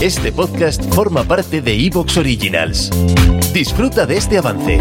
Este podcast forma parte de Evox Originals. Disfruta de este avance.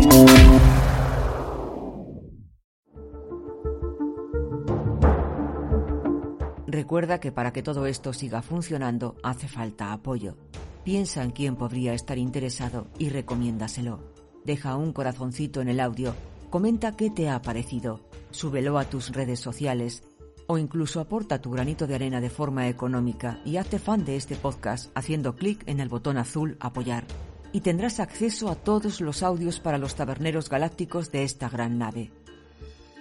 Recuerda que para que todo esto siga funcionando hace falta apoyo. Piensa en quién podría estar interesado y recomiéndaselo. Deja un corazoncito en el audio, comenta qué te ha parecido, súbelo a tus redes sociales o incluso aporta tu granito de arena de forma económica y hazte fan de este podcast haciendo clic en el botón azul Apoyar. Y tendrás acceso a todos los audios para los taberneros galácticos de esta gran nave.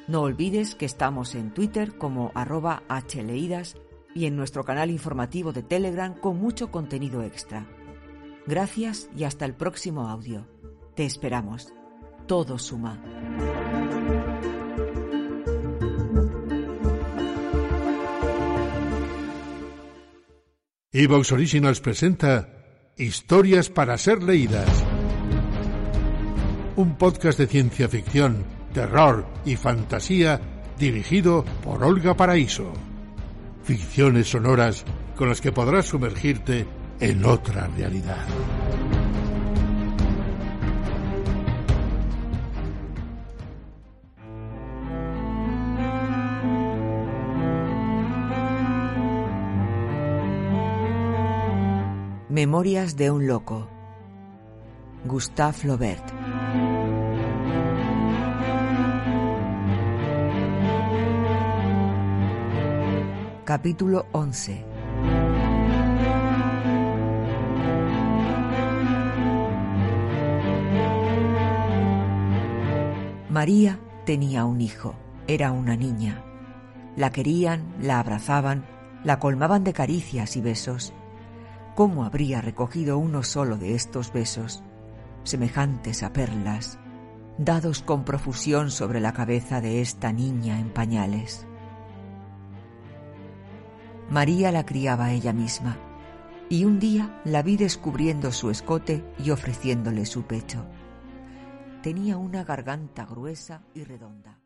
No olvides que estamos en Twitter como arroba hleidas y en nuestro canal informativo de Telegram con mucho contenido extra. Gracias y hasta el próximo audio. Te esperamos. Todo suma. Evox Originals presenta Historias para ser leídas. Un podcast de ciencia ficción, terror y fantasía dirigido por Olga Paraíso. Ficciones sonoras con las que podrás sumergirte en otra realidad. Memorias de un loco. Gustave Flaubert. Capítulo 11. María tenía un hijo. Era una niña. La querían, la abrazaban, la colmaban de caricias y besos. ¿Cómo habría recogido uno solo de estos besos, semejantes a perlas, dados con profusión sobre la cabeza de esta niña en pañales? María la criaba ella misma, y un día la vi descubriendo su escote y ofreciéndole su pecho. Tenía una garganta gruesa y redonda.